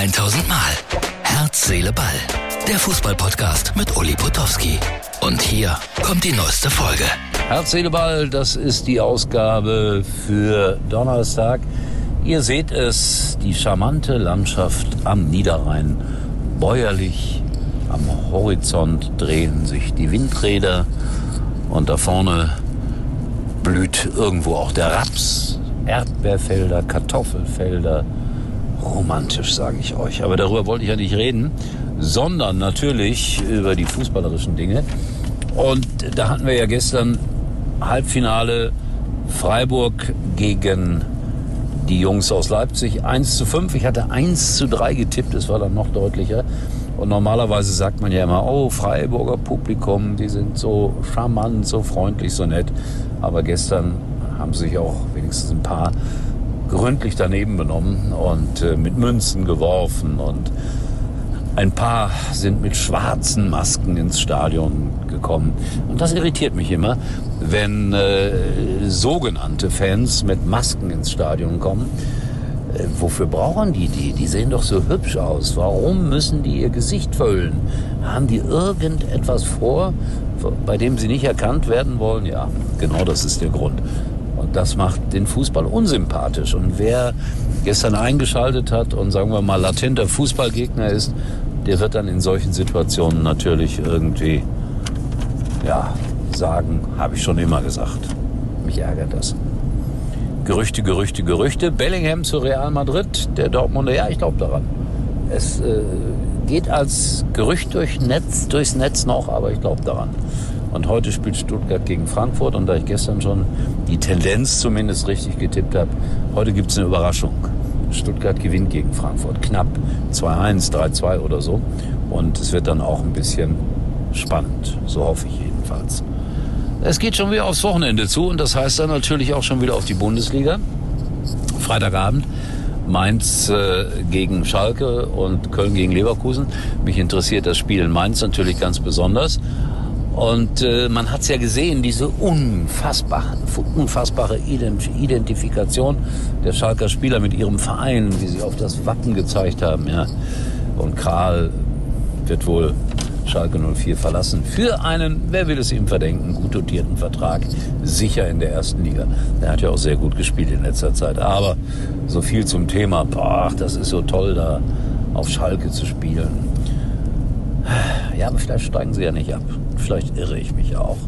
1000 Mal. Herz, Seele, Ball. Der Fußballpodcast mit Uli Potowski. Und hier kommt die neueste Folge. Herz, Seele, Ball, das ist die Ausgabe für Donnerstag. Ihr seht es, die charmante Landschaft am Niederrhein. Bäuerlich, am Horizont drehen sich die Windräder und da vorne blüht irgendwo auch der Raps. Erdbeerfelder, Kartoffelfelder. Romantisch, sage ich euch. Aber darüber wollte ich ja nicht reden, sondern natürlich über die fußballerischen Dinge. Und da hatten wir ja gestern Halbfinale Freiburg gegen die Jungs aus Leipzig 1 zu 5. Ich hatte 1 zu 3 getippt, es war dann noch deutlicher. Und normalerweise sagt man ja immer, oh, Freiburger Publikum, die sind so charmant, so freundlich, so nett. Aber gestern haben sich auch wenigstens ein paar gründlich daneben benommen und äh, mit Münzen geworfen und ein paar sind mit schwarzen Masken ins Stadion gekommen. Und das irritiert mich immer, wenn äh, sogenannte Fans mit Masken ins Stadion kommen. Äh, wofür brauchen die die? Die sehen doch so hübsch aus. Warum müssen die ihr Gesicht verhüllen? Haben die irgendetwas vor, bei dem sie nicht erkannt werden wollen? Ja, genau das ist der Grund. Und das macht den Fußball unsympathisch. Und wer gestern eingeschaltet hat und sagen wir mal latenter Fußballgegner ist, der wird dann in solchen Situationen natürlich irgendwie, ja, sagen, habe ich schon immer gesagt. Mich ärgert das. Gerüchte, Gerüchte, Gerüchte. Bellingham zu Real Madrid, der Dortmunder, ja, ich glaube daran. Es äh, geht als Gerücht durch Netz, durchs Netz noch, aber ich glaube daran. Und heute spielt Stuttgart gegen Frankfurt. Und da ich gestern schon die Tendenz zumindest richtig getippt habe, heute gibt es eine Überraschung. Stuttgart gewinnt gegen Frankfurt. Knapp 2-1, 3-2 oder so. Und es wird dann auch ein bisschen spannend. So hoffe ich jedenfalls. Es geht schon wieder aufs Wochenende zu und das heißt dann natürlich auch schon wieder auf die Bundesliga. Freitagabend Mainz äh, gegen Schalke und Köln gegen Leverkusen. Mich interessiert das Spiel in Mainz natürlich ganz besonders. Und äh, man hat es ja gesehen, diese unfassbare, unfassbare Identifikation der Schalker Spieler mit ihrem Verein, wie sie auf das Wappen gezeigt haben. Ja. Und Kral wird wohl Schalke 04 verlassen für einen, wer will es ihm verdenken, gut dotierten Vertrag, sicher in der ersten Liga. Er hat ja auch sehr gut gespielt in letzter Zeit. Aber so viel zum Thema, boah, das ist so toll, da auf Schalke zu spielen. Ja, aber vielleicht steigen sie ja nicht ab. Vielleicht irre ich mich auch.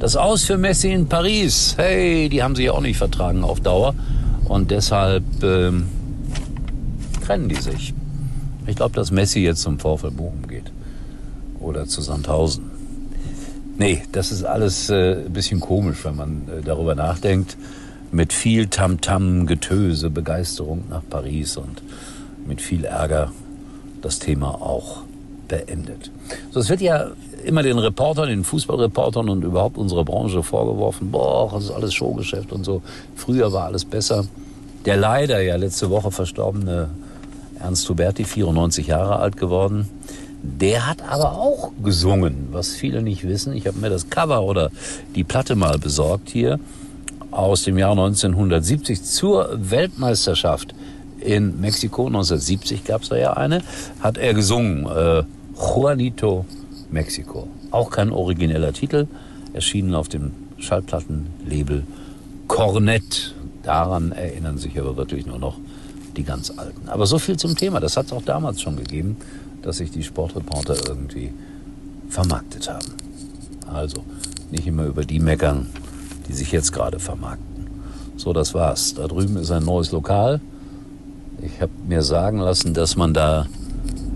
Das Aus für Messi in Paris. Hey, die haben sich auch nicht vertragen auf Dauer. Und deshalb ähm, trennen die sich. Ich glaube, dass Messi jetzt zum VfL Bochum geht. Oder zu Sandhausen. Nee, das ist alles äh, ein bisschen komisch, wenn man äh, darüber nachdenkt. Mit viel Tamtam, Getöse, Begeisterung nach Paris und mit viel Ärger das Thema auch beendet. So, es wird ja immer den Reportern, den Fußballreportern und überhaupt unserer Branche vorgeworfen, boah, das ist alles Showgeschäft und so. Früher war alles besser. Der leider ja letzte Woche verstorbene Ernst Huberti, 94 Jahre alt geworden, der hat aber auch gesungen, was viele nicht wissen. Ich habe mir das Cover oder die Platte mal besorgt hier aus dem Jahr 1970 zur Weltmeisterschaft in Mexiko, 1970 gab es da ja eine, hat er gesungen. Äh, Juanito Mexico. Auch kein origineller Titel, erschienen auf dem Schallplattenlabel Cornet. Daran erinnern sich aber wirklich nur noch die ganz Alten. Aber so viel zum Thema. Das hat es auch damals schon gegeben, dass sich die Sportreporter irgendwie vermarktet haben. Also nicht immer über die meckern, die sich jetzt gerade vermarkten. So, das war's. Da drüben ist ein neues Lokal. Ich habe mir sagen lassen, dass man da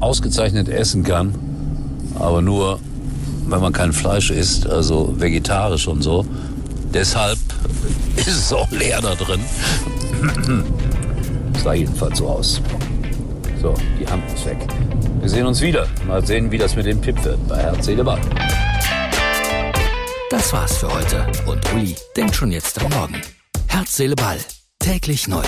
ausgezeichnet essen kann, aber nur, wenn man kein Fleisch isst, also vegetarisch und so. Deshalb ist es auch leer da drin. sah jedenfalls so aus. So, die Hand ist weg. Wir sehen uns wieder. Mal sehen, wie das mit dem Tipp wird bei Herz, Seele, Ball. Das war's für heute. Und Uli denkt schon jetzt am Morgen. Herz, Seele, Ball. Täglich neu.